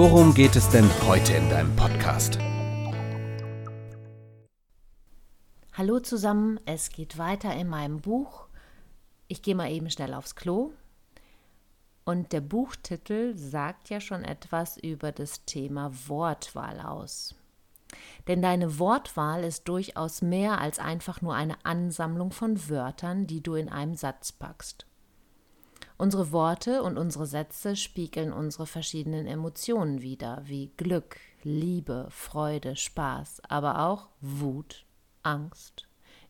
worum geht es denn heute in deinem Podcast? Hallo zusammen, es geht weiter in meinem Buch ich gehe mal eben schnell aufs Klo. Und der Buchtitel sagt ja schon etwas über das Thema Wortwahl aus. Denn deine Wortwahl ist durchaus mehr als einfach nur eine Ansammlung von Wörtern, die du in einem Satz packst. Unsere Worte und unsere Sätze spiegeln unsere verschiedenen Emotionen wider, wie Glück, Liebe, Freude, Spaß, aber auch Wut, Angst,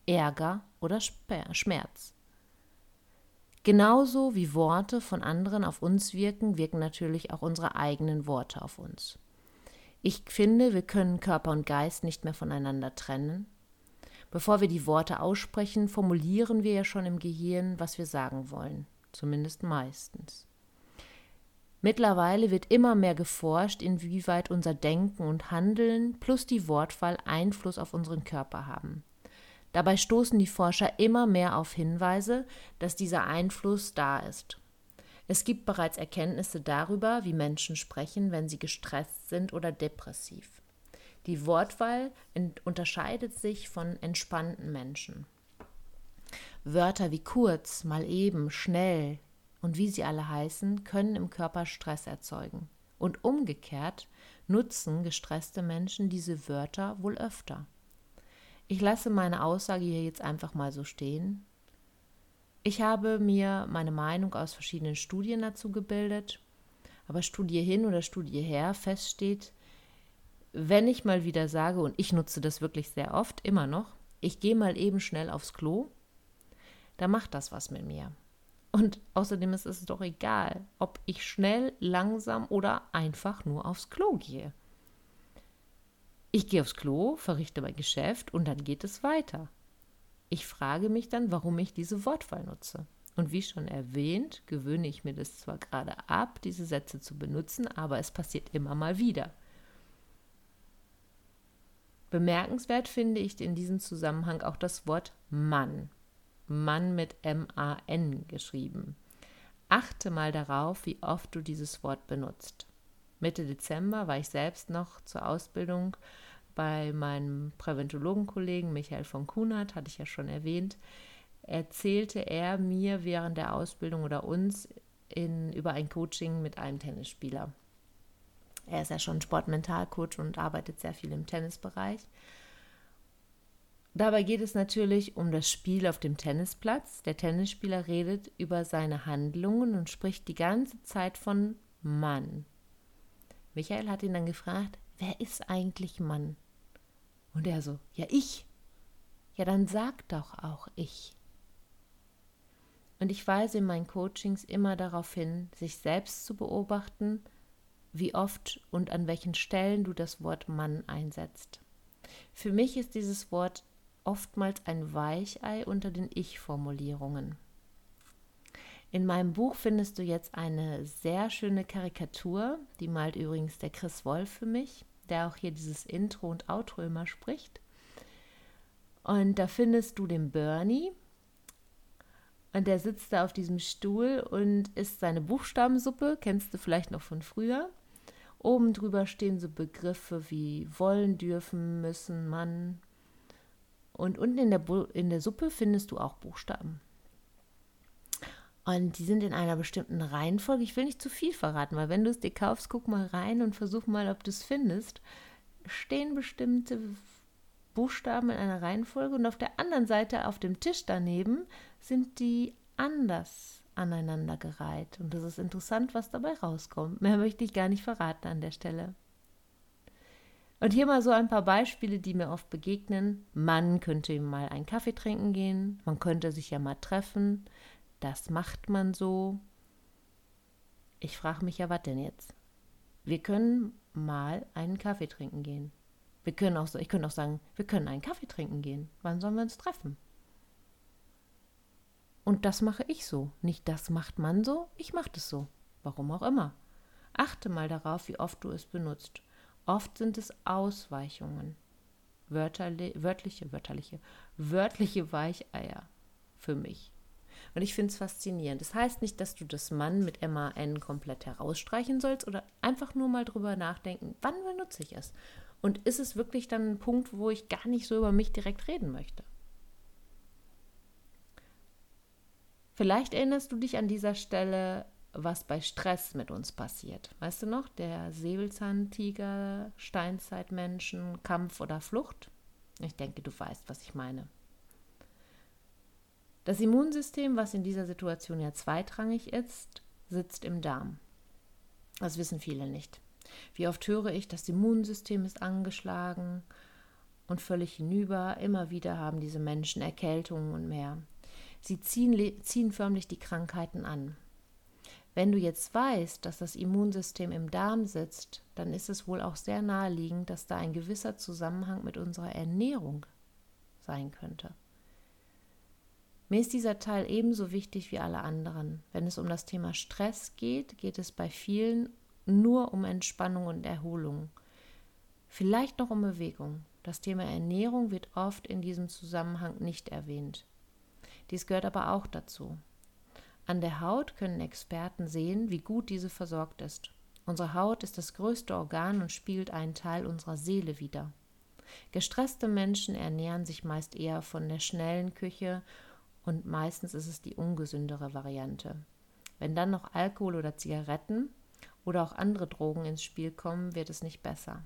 Ärger oder Schmerz. Genauso wie Worte von anderen auf uns wirken, wirken natürlich auch unsere eigenen Worte auf uns. Ich finde, wir können Körper und Geist nicht mehr voneinander trennen. Bevor wir die Worte aussprechen, formulieren wir ja schon im Gehirn, was wir sagen wollen, zumindest meistens. Mittlerweile wird immer mehr geforscht, inwieweit unser Denken und Handeln plus die Wortwahl Einfluss auf unseren Körper haben. Dabei stoßen die Forscher immer mehr auf Hinweise, dass dieser Einfluss da ist. Es gibt bereits Erkenntnisse darüber, wie Menschen sprechen, wenn sie gestresst sind oder depressiv. Die Wortwahl unterscheidet sich von entspannten Menschen. Wörter wie kurz, mal eben, schnell und wie sie alle heißen, können im Körper Stress erzeugen. Und umgekehrt nutzen gestresste Menschen diese Wörter wohl öfter. Ich lasse meine Aussage hier jetzt einfach mal so stehen. Ich habe mir meine Meinung aus verschiedenen Studien dazu gebildet, aber Studie hin oder Studie her feststeht, wenn ich mal wieder sage, und ich nutze das wirklich sehr oft, immer noch, ich gehe mal eben schnell aufs Klo, da macht das was mit mir. Und außerdem ist es doch egal, ob ich schnell, langsam oder einfach nur aufs Klo gehe. Ich gehe aufs Klo, verrichte mein Geschäft und dann geht es weiter. Ich frage mich dann, warum ich diese Wortwahl nutze. Und wie schon erwähnt, gewöhne ich mir das zwar gerade ab, diese Sätze zu benutzen, aber es passiert immer mal wieder. Bemerkenswert finde ich in diesem Zusammenhang auch das Wort Mann. Mann mit M-A-N geschrieben. Achte mal darauf, wie oft du dieses Wort benutzt. Mitte Dezember war ich selbst noch zur Ausbildung bei meinem Präventologenkollegen Michael von Kunert, hatte ich ja schon erwähnt, erzählte er mir während der Ausbildung oder uns in, über ein Coaching mit einem Tennisspieler. Er ist ja schon Sportmentalcoach und arbeitet sehr viel im Tennisbereich. Dabei geht es natürlich um das Spiel auf dem Tennisplatz. Der Tennisspieler redet über seine Handlungen und spricht die ganze Zeit von Mann. Michael hat ihn dann gefragt, wer ist eigentlich Mann? Und er so, ja ich. Ja, dann sag doch auch ich. Und ich weise in meinen Coachings immer darauf hin, sich selbst zu beobachten, wie oft und an welchen Stellen du das Wort Mann einsetzt. Für mich ist dieses Wort oftmals ein Weichei unter den Ich-Formulierungen. In meinem Buch findest du jetzt eine sehr schöne Karikatur, die malt übrigens der Chris Wolf für mich, der auch hier dieses Intro und Outro immer spricht. Und da findest du den Bernie. Und der sitzt da auf diesem Stuhl und isst seine Buchstabensuppe, kennst du vielleicht noch von früher. Oben drüber stehen so Begriffe wie wollen, dürfen, müssen, Mann. Und unten in der, in der Suppe findest du auch Buchstaben. Und die sind in einer bestimmten Reihenfolge. Ich will nicht zu viel verraten, weil wenn du es dir kaufst, guck mal rein und versuch mal, ob du es findest. Stehen bestimmte Buchstaben in einer Reihenfolge und auf der anderen Seite, auf dem Tisch daneben, sind die anders aneinandergereiht. Und das ist interessant, was dabei rauskommt. Mehr möchte ich gar nicht verraten an der Stelle. Und hier mal so ein paar Beispiele, die mir oft begegnen. Man könnte mal einen Kaffee trinken gehen, man könnte sich ja mal treffen, das macht man so. Ich frage mich ja, was denn jetzt? Wir können mal einen Kaffee trinken gehen. Wir können auch, ich könnte auch sagen, wir können einen Kaffee trinken gehen. Wann sollen wir uns treffen? Und das mache ich so. Nicht das macht man so, ich mache das so. Warum auch immer. Achte mal darauf, wie oft du es benutzt. Oft sind es Ausweichungen. Wörterli wörtliche, wörterliche, wörtliche Weicheier für mich. Und ich finde es faszinierend. Das heißt nicht, dass du das Mann mit MAN komplett herausstreichen sollst oder einfach nur mal drüber nachdenken, wann benutze ich es? Und ist es wirklich dann ein Punkt, wo ich gar nicht so über mich direkt reden möchte? Vielleicht erinnerst du dich an dieser Stelle, was bei Stress mit uns passiert. Weißt du noch, der Säbelzahntiger, Steinzeitmenschen, Kampf oder Flucht? Ich denke, du weißt, was ich meine. Das Immunsystem, was in dieser Situation ja zweitrangig ist, sitzt im Darm. Das wissen viele nicht. Wie oft höre ich, das Immunsystem ist angeschlagen und völlig hinüber. Immer wieder haben diese Menschen Erkältungen und mehr. Sie ziehen, ziehen förmlich die Krankheiten an. Wenn du jetzt weißt, dass das Immunsystem im Darm sitzt, dann ist es wohl auch sehr naheliegend, dass da ein gewisser Zusammenhang mit unserer Ernährung sein könnte. Mir ist dieser Teil ebenso wichtig wie alle anderen. Wenn es um das Thema Stress geht, geht es bei vielen nur um Entspannung und Erholung. Vielleicht noch um Bewegung. Das Thema Ernährung wird oft in diesem Zusammenhang nicht erwähnt. Dies gehört aber auch dazu. An der Haut können Experten sehen, wie gut diese versorgt ist. Unsere Haut ist das größte Organ und spielt einen Teil unserer Seele wider. Gestresste Menschen ernähren sich meist eher von der schnellen Küche und meistens ist es die ungesündere Variante. Wenn dann noch Alkohol oder Zigaretten oder auch andere Drogen ins Spiel kommen, wird es nicht besser.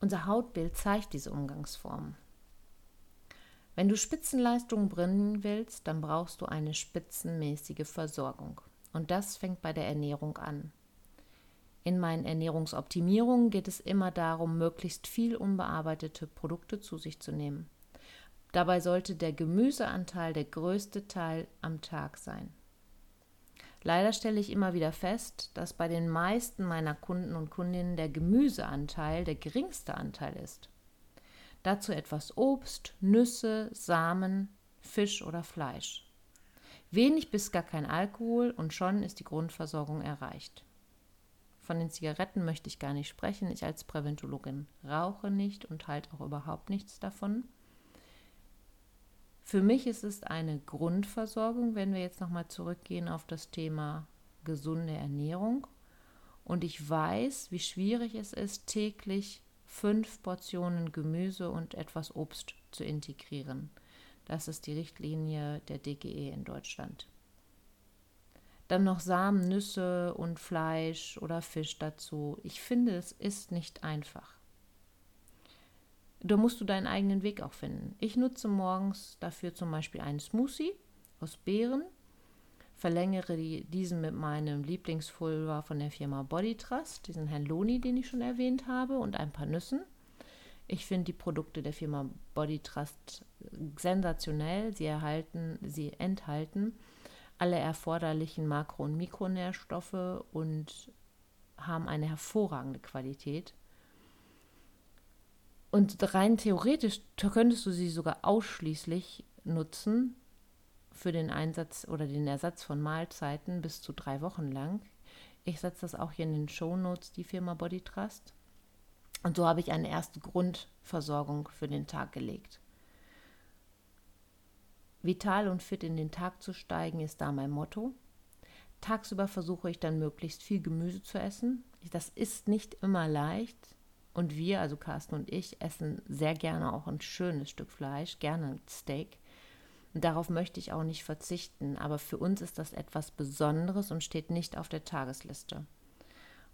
Unser Hautbild zeigt diese Umgangsform. Wenn du Spitzenleistungen bringen willst, dann brauchst du eine spitzenmäßige Versorgung. Und das fängt bei der Ernährung an. In meinen Ernährungsoptimierungen geht es immer darum, möglichst viel unbearbeitete Produkte zu sich zu nehmen. Dabei sollte der Gemüseanteil der größte Teil am Tag sein. Leider stelle ich immer wieder fest, dass bei den meisten meiner Kunden und Kundinnen der Gemüseanteil der geringste Anteil ist. Dazu etwas Obst, Nüsse, Samen, Fisch oder Fleisch. Wenig bis gar kein Alkohol und schon ist die Grundversorgung erreicht. Von den Zigaretten möchte ich gar nicht sprechen. Ich als Präventologin rauche nicht und halte auch überhaupt nichts davon. Für mich ist es eine Grundversorgung, wenn wir jetzt nochmal zurückgehen auf das Thema gesunde Ernährung. Und ich weiß, wie schwierig es ist, täglich fünf Portionen Gemüse und etwas Obst zu integrieren. Das ist die Richtlinie der DGE in Deutschland. Dann noch Samen, Nüsse und Fleisch oder Fisch dazu. Ich finde, es ist nicht einfach. Da musst du deinen eigenen Weg auch finden. Ich nutze morgens dafür zum Beispiel einen Smoothie aus Beeren, verlängere diesen mit meinem Lieblingspulver von der Firma Body Trust, diesen Herrn Loni, den ich schon erwähnt habe, und ein paar Nüssen. Ich finde die Produkte der Firma Body Trust sensationell. Sie, erhalten, sie enthalten alle erforderlichen Makro- und Mikronährstoffe und haben eine hervorragende Qualität. Und rein theoretisch könntest du sie sogar ausschließlich nutzen für den Einsatz oder den Ersatz von Mahlzeiten bis zu drei Wochen lang. Ich setze das auch hier in den Show Notes, die Firma Body Trust. Und so habe ich eine erste Grundversorgung für den Tag gelegt. Vital und fit in den Tag zu steigen ist da mein Motto. Tagsüber versuche ich dann möglichst viel Gemüse zu essen. Das ist nicht immer leicht. Und wir, also Carsten und ich, essen sehr gerne auch ein schönes Stück Fleisch, gerne ein Steak. Und darauf möchte ich auch nicht verzichten, aber für uns ist das etwas Besonderes und steht nicht auf der Tagesliste.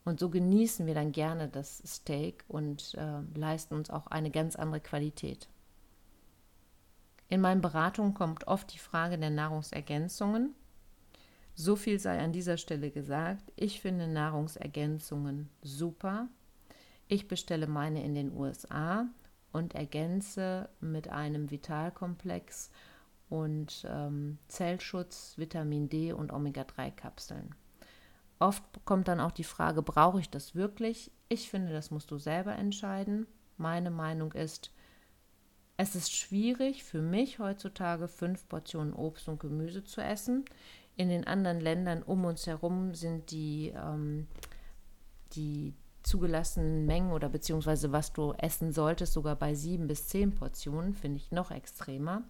Und so genießen wir dann gerne das Steak und äh, leisten uns auch eine ganz andere Qualität. In meinen Beratungen kommt oft die Frage der Nahrungsergänzungen. So viel sei an dieser Stelle gesagt. Ich finde Nahrungsergänzungen super. Ich bestelle meine in den USA und ergänze mit einem Vitalkomplex und ähm, Zellschutz, Vitamin D und Omega-3-Kapseln. Oft kommt dann auch die Frage, brauche ich das wirklich? Ich finde, das musst du selber entscheiden. Meine Meinung ist, es ist schwierig für mich heutzutage fünf Portionen Obst und Gemüse zu essen. In den anderen Ländern um uns herum sind die, ähm, die zugelassenen Mengen oder beziehungsweise was du essen solltest, sogar bei sieben bis zehn Portionen, finde ich noch extremer.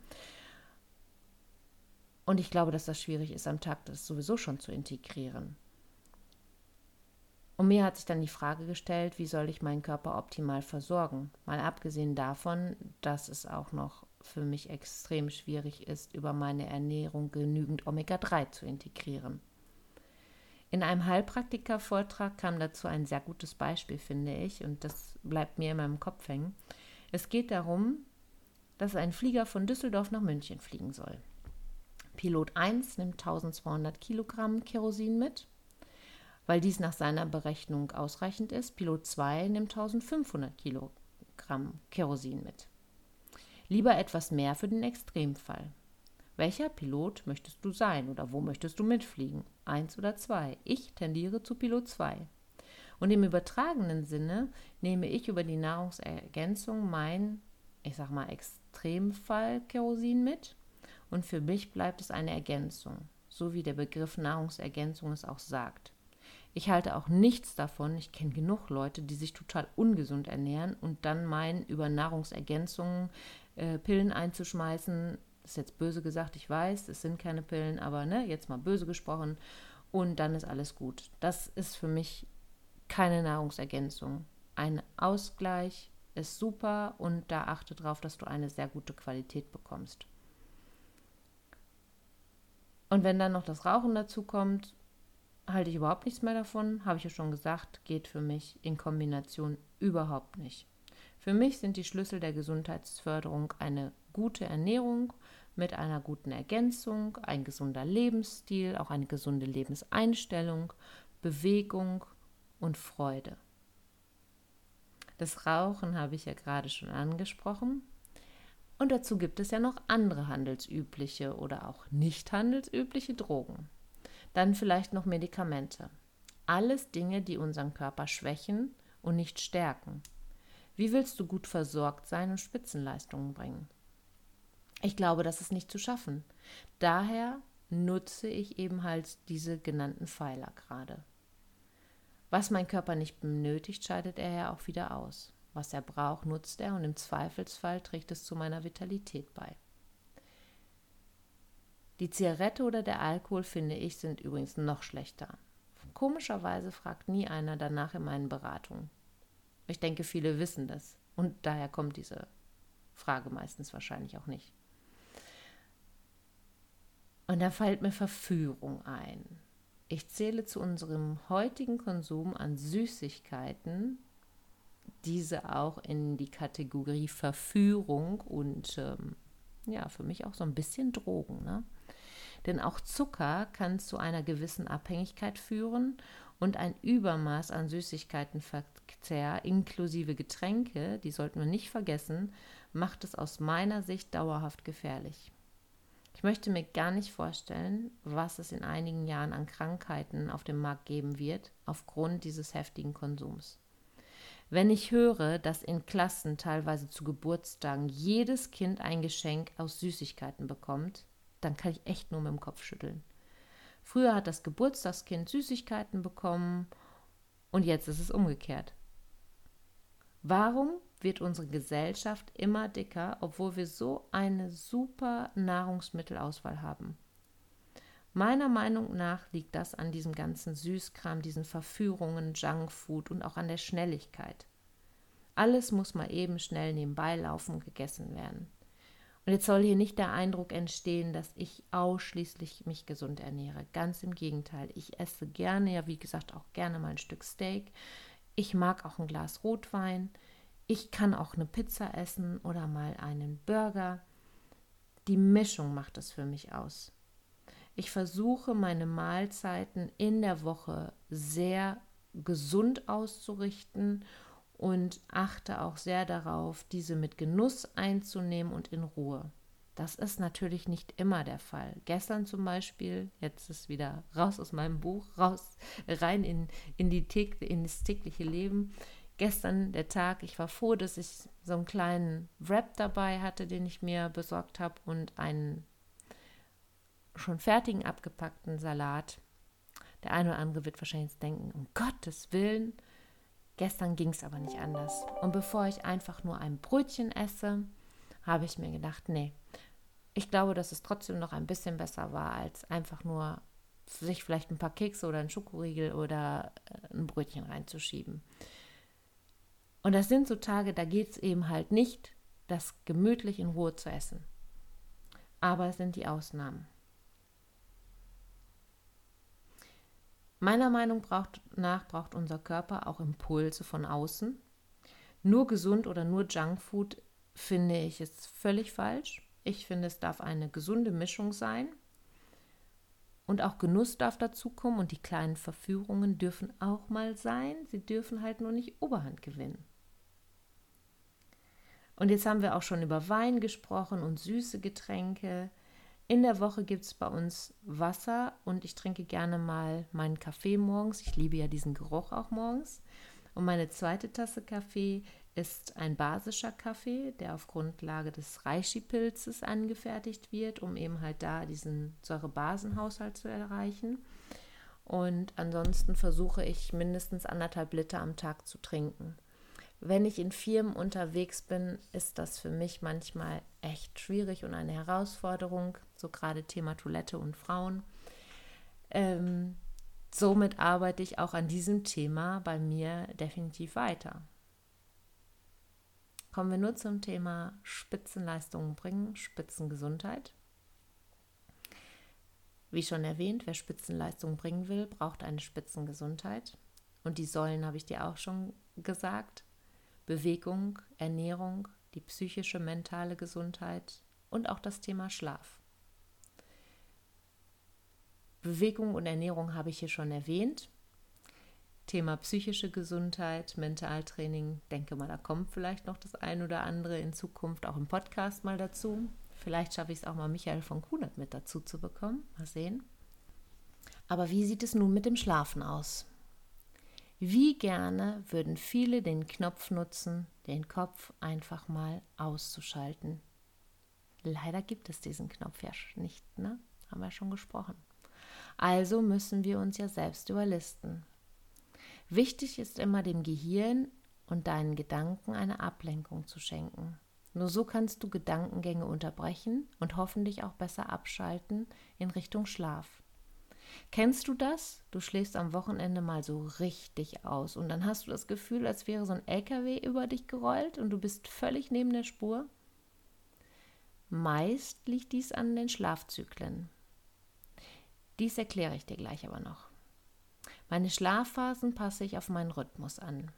Und ich glaube, dass das schwierig ist, am Tag das sowieso schon zu integrieren. Und mir hat sich dann die Frage gestellt, wie soll ich meinen Körper optimal versorgen? Mal abgesehen davon, dass es auch noch für mich extrem schwierig ist, über meine Ernährung genügend Omega-3 zu integrieren. In einem Heilpraktiker-Vortrag kam dazu ein sehr gutes Beispiel, finde ich, und das bleibt mir in meinem Kopf hängen. Es geht darum, dass ein Flieger von Düsseldorf nach München fliegen soll. Pilot 1 nimmt 1200 Kilogramm Kerosin mit weil dies nach seiner Berechnung ausreichend ist. Pilot 2 nimmt 1500 Kilogramm Kerosin mit. Lieber etwas mehr für den Extremfall. Welcher Pilot möchtest du sein oder wo möchtest du mitfliegen? Eins oder zwei? Ich tendiere zu Pilot 2. Und im übertragenen Sinne nehme ich über die Nahrungsergänzung mein, ich sag mal, Extremfall Kerosin mit. Und für mich bleibt es eine Ergänzung, so wie der Begriff Nahrungsergänzung es auch sagt. Ich halte auch nichts davon. Ich kenne genug Leute, die sich total ungesund ernähren und dann meinen, über Nahrungsergänzungen äh, Pillen einzuschmeißen. Das ist jetzt böse gesagt, ich weiß, es sind keine Pillen, aber ne, jetzt mal böse gesprochen. Und dann ist alles gut. Das ist für mich keine Nahrungsergänzung. Ein Ausgleich ist super und da achte darauf, dass du eine sehr gute Qualität bekommst. Und wenn dann noch das Rauchen dazu kommt, halte ich überhaupt nichts mehr davon, habe ich ja schon gesagt, geht für mich in Kombination überhaupt nicht. Für mich sind die Schlüssel der Gesundheitsförderung eine gute Ernährung mit einer guten Ergänzung, ein gesunder Lebensstil, auch eine gesunde Lebenseinstellung, Bewegung und Freude. Das Rauchen habe ich ja gerade schon angesprochen. Und dazu gibt es ja noch andere handelsübliche oder auch nicht handelsübliche Drogen. Dann vielleicht noch Medikamente. Alles Dinge, die unseren Körper schwächen und nicht stärken. Wie willst du gut versorgt sein und Spitzenleistungen bringen? Ich glaube, das ist nicht zu schaffen. Daher nutze ich eben halt diese genannten Pfeiler gerade. Was mein Körper nicht benötigt, scheidet er ja auch wieder aus. Was er braucht, nutzt er und im Zweifelsfall trägt es zu meiner Vitalität bei. Die Zigarette oder der Alkohol, finde ich, sind übrigens noch schlechter. Komischerweise fragt nie einer danach in meinen Beratungen. Ich denke, viele wissen das. Und daher kommt diese Frage meistens wahrscheinlich auch nicht. Und da fällt mir Verführung ein. Ich zähle zu unserem heutigen Konsum an Süßigkeiten diese auch in die Kategorie Verführung und ähm, ja, für mich auch so ein bisschen Drogen. Ne? Denn auch Zucker kann zu einer gewissen Abhängigkeit führen und ein Übermaß an Süßigkeitenverzehr inklusive Getränke, die sollten wir nicht vergessen, macht es aus meiner Sicht dauerhaft gefährlich. Ich möchte mir gar nicht vorstellen, was es in einigen Jahren an Krankheiten auf dem Markt geben wird, aufgrund dieses heftigen Konsums. Wenn ich höre, dass in Klassen teilweise zu Geburtstagen jedes Kind ein Geschenk aus Süßigkeiten bekommt, dann kann ich echt nur mit dem Kopf schütteln. Früher hat das Geburtstagskind Süßigkeiten bekommen und jetzt ist es umgekehrt. Warum wird unsere Gesellschaft immer dicker, obwohl wir so eine super Nahrungsmittelauswahl haben? Meiner Meinung nach liegt das an diesem ganzen Süßkram, diesen Verführungen, Junkfood und auch an der Schnelligkeit. Alles muss mal eben schnell nebenbei laufen und gegessen werden. Und jetzt soll hier nicht der Eindruck entstehen, dass ich ausschließlich mich gesund ernähre. Ganz im Gegenteil. Ich esse gerne, ja, wie gesagt, auch gerne mal ein Stück Steak. Ich mag auch ein Glas Rotwein. Ich kann auch eine Pizza essen oder mal einen Burger. Die Mischung macht es für mich aus. Ich versuche meine Mahlzeiten in der Woche sehr gesund auszurichten und achte auch sehr darauf, diese mit Genuss einzunehmen und in Ruhe. Das ist natürlich nicht immer der Fall. Gestern zum Beispiel, jetzt ist wieder raus aus meinem Buch, raus, rein in, in, die in das tägliche Leben. Gestern der Tag, ich war froh, dass ich so einen kleinen Wrap dabei hatte, den ich mir besorgt habe und einen schon fertigen abgepackten Salat. Der eine oder andere wird wahrscheinlich denken, um Gottes Willen, gestern ging es aber nicht anders. Und bevor ich einfach nur ein Brötchen esse, habe ich mir gedacht, nee, ich glaube, dass es trotzdem noch ein bisschen besser war, als einfach nur sich vielleicht ein paar Kekse oder ein Schokoriegel oder äh, ein Brötchen reinzuschieben. Und das sind so Tage, da geht es eben halt nicht, das gemütlich in Ruhe zu essen. Aber es sind die Ausnahmen. Meiner Meinung nach braucht unser Körper auch Impulse von außen. Nur gesund oder nur Junkfood finde ich ist völlig falsch. Ich finde, es darf eine gesunde Mischung sein. Und auch Genuss darf dazukommen und die kleinen Verführungen dürfen auch mal sein. Sie dürfen halt nur nicht Oberhand gewinnen. Und jetzt haben wir auch schon über Wein gesprochen und süße Getränke. In der Woche gibt es bei uns Wasser und ich trinke gerne mal meinen Kaffee morgens. Ich liebe ja diesen Geruch auch morgens. Und meine zweite Tasse Kaffee ist ein basischer Kaffee, der auf Grundlage des Reishi-Pilzes angefertigt wird, um eben halt da diesen Säurebasenhaushalt zu erreichen. Und ansonsten versuche ich mindestens anderthalb Liter am Tag zu trinken. Wenn ich in Firmen unterwegs bin, ist das für mich manchmal echt schwierig und eine Herausforderung, so gerade Thema Toilette und Frauen. Ähm, somit arbeite ich auch an diesem Thema bei mir definitiv weiter. Kommen wir nur zum Thema Spitzenleistungen bringen, Spitzengesundheit. Wie schon erwähnt, wer Spitzenleistungen bringen will, braucht eine Spitzengesundheit. Und die Säulen habe ich dir auch schon gesagt. Bewegung, Ernährung, die psychische, mentale Gesundheit und auch das Thema Schlaf. Bewegung und Ernährung habe ich hier schon erwähnt. Thema psychische Gesundheit, Mentaltraining, denke mal, da kommt vielleicht noch das ein oder andere in Zukunft auch im Podcast mal dazu. Vielleicht schaffe ich es auch mal, Michael von Kunert mit dazu zu bekommen. Mal sehen. Aber wie sieht es nun mit dem Schlafen aus? Wie gerne würden viele den Knopf nutzen, den Kopf einfach mal auszuschalten. Leider gibt es diesen Knopf ja nicht, ne? Haben wir schon gesprochen. Also müssen wir uns ja selbst überlisten. Wichtig ist immer dem Gehirn und deinen Gedanken eine Ablenkung zu schenken. Nur so kannst du Gedankengänge unterbrechen und hoffentlich auch besser abschalten in Richtung Schlaf. Kennst du das? Du schläfst am Wochenende mal so richtig aus und dann hast du das Gefühl, als wäre so ein LKW über dich gerollt und du bist völlig neben der Spur? Meist liegt dies an den Schlafzyklen. Dies erkläre ich dir gleich aber noch. Meine Schlafphasen passe ich auf meinen Rhythmus an.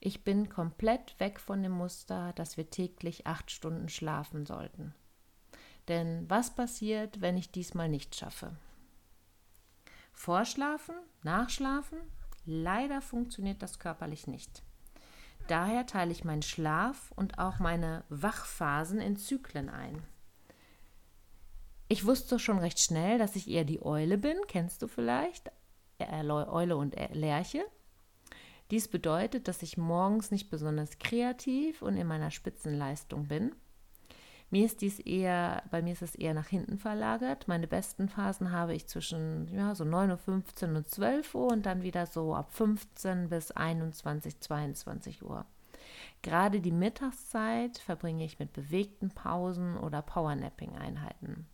Ich bin komplett weg von dem Muster, dass wir täglich acht Stunden schlafen sollten. Denn was passiert, wenn ich diesmal nicht schaffe? Vorschlafen, nachschlafen? Leider funktioniert das körperlich nicht. Daher teile ich meinen Schlaf und auch meine Wachphasen in Zyklen ein. Ich wusste schon recht schnell, dass ich eher die Eule bin, kennst du vielleicht, Eule und Lerche. Dies bedeutet, dass ich morgens nicht besonders kreativ und in meiner Spitzenleistung bin. Mir ist dies eher, bei mir ist es eher nach hinten verlagert. Meine besten Phasen habe ich zwischen ja, so 9.15 Uhr und 12 Uhr und dann wieder so ab 15 bis 21, 22 Uhr. Gerade die Mittagszeit verbringe ich mit bewegten Pausen oder Powernapping-Einheiten.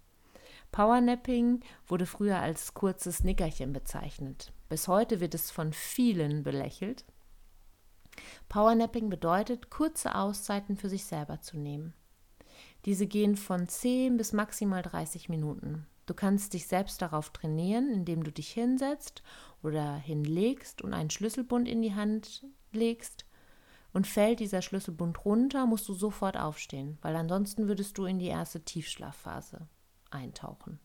Powernapping wurde früher als kurzes Nickerchen bezeichnet. Bis heute wird es von vielen belächelt. Powernapping bedeutet, kurze Auszeiten für sich selber zu nehmen. Diese gehen von 10 bis maximal 30 Minuten. Du kannst dich selbst darauf trainieren, indem du dich hinsetzt oder hinlegst und einen Schlüsselbund in die Hand legst. Und fällt dieser Schlüsselbund runter, musst du sofort aufstehen, weil ansonsten würdest du in die erste Tiefschlafphase eintauchen.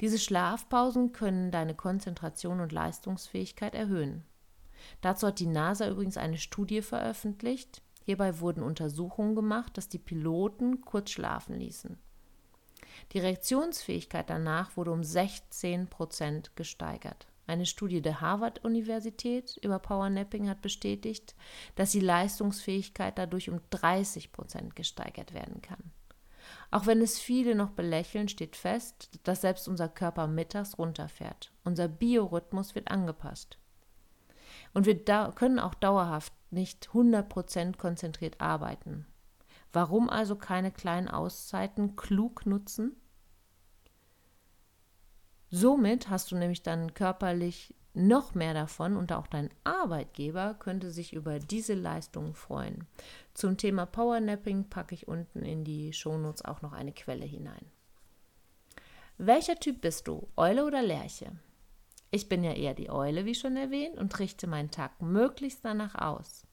Diese Schlafpausen können deine Konzentration und Leistungsfähigkeit erhöhen. Dazu hat die NASA übrigens eine Studie veröffentlicht, Hierbei wurden Untersuchungen gemacht, dass die Piloten kurz schlafen ließen. Die Reaktionsfähigkeit danach wurde um 16 Prozent gesteigert. Eine Studie der Harvard-Universität über Powernapping hat bestätigt, dass die Leistungsfähigkeit dadurch um 30 Prozent gesteigert werden kann. Auch wenn es viele noch belächeln, steht fest, dass selbst unser Körper mittags runterfährt. Unser Biorhythmus wird angepasst. Und wir können auch dauerhaft nicht 100% konzentriert arbeiten. Warum also keine kleinen Auszeiten klug nutzen? Somit hast du nämlich dann körperlich noch mehr davon und auch dein Arbeitgeber könnte sich über diese Leistungen freuen. Zum Thema Powernapping packe ich unten in die Shownotes auch noch eine Quelle hinein. Welcher Typ bist du, Eule oder Lerche? Ich bin ja eher die Eule, wie schon erwähnt, und richte meinen Tag möglichst danach aus.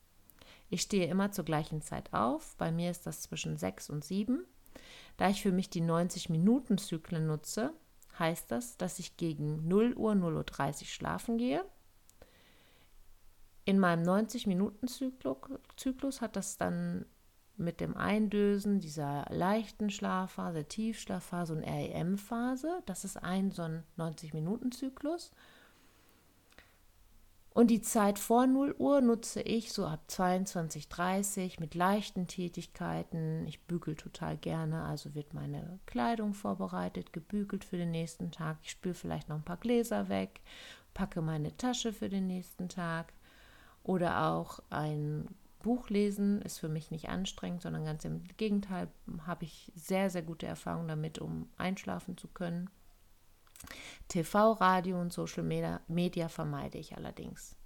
Ich stehe immer zur gleichen Zeit auf, bei mir ist das zwischen 6 und 7. Da ich für mich die 90-Minuten-Zyklen nutze, heißt das, dass ich gegen 0 Uhr, 0.30 Uhr schlafen gehe. In meinem 90-Minuten-Zyklus hat das dann mit dem Eindösen dieser leichten Schlafphase, Tiefschlafphase und REM-Phase, das ist ein so ein 90-Minuten-Zyklus. Und die Zeit vor 0 Uhr nutze ich so ab 22.30 mit leichten Tätigkeiten. Ich bügel total gerne, also wird meine Kleidung vorbereitet, gebügelt für den nächsten Tag. Ich spüle vielleicht noch ein paar Gläser weg, packe meine Tasche für den nächsten Tag. Oder auch ein Buch lesen ist für mich nicht anstrengend, sondern ganz im Gegenteil habe ich sehr, sehr gute Erfahrungen damit, um einschlafen zu können. TV, Radio und Social Media, Media vermeide ich allerdings.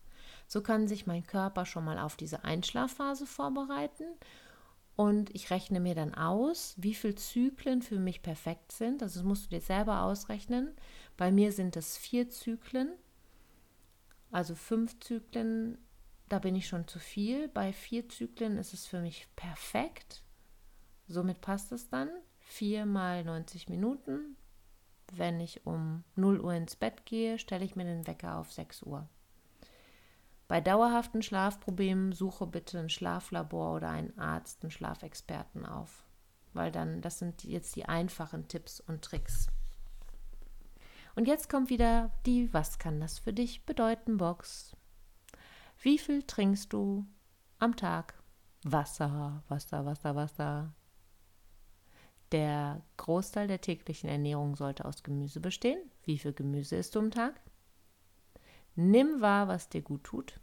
So kann sich mein Körper schon mal auf diese Einschlafphase vorbereiten und ich rechne mir dann aus, wie viele Zyklen für mich perfekt sind. Also das musst du dir selber ausrechnen. Bei mir sind es vier Zyklen, also fünf Zyklen, da bin ich schon zu viel. Bei vier Zyklen ist es für mich perfekt. Somit passt es dann. Vier mal 90 Minuten, wenn ich um 0 Uhr ins Bett gehe, stelle ich mir den Wecker auf 6 Uhr. Bei dauerhaften Schlafproblemen suche bitte ein Schlaflabor oder einen Arzt, einen Schlafexperten auf, weil dann das sind jetzt die einfachen Tipps und Tricks. Und jetzt kommt wieder die Was kann das für dich bedeuten Box. Wie viel trinkst du am Tag? Wasser, Wasser, Wasser, Wasser. Der Großteil der täglichen Ernährung sollte aus Gemüse bestehen. Wie viel Gemüse isst du am Tag? Nimm wahr, was dir gut tut.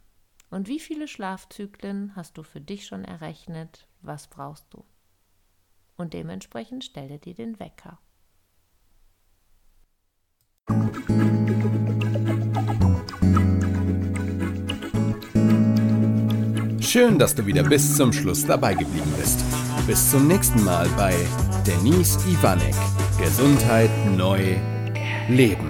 Und wie viele Schlafzyklen hast du für dich schon errechnet? Was brauchst du? Und dementsprechend stelle dir den Wecker. Schön, dass du wieder bis zum Schluss dabei geblieben bist. Bis zum nächsten Mal bei Denise Ivanek. Gesundheit neu leben.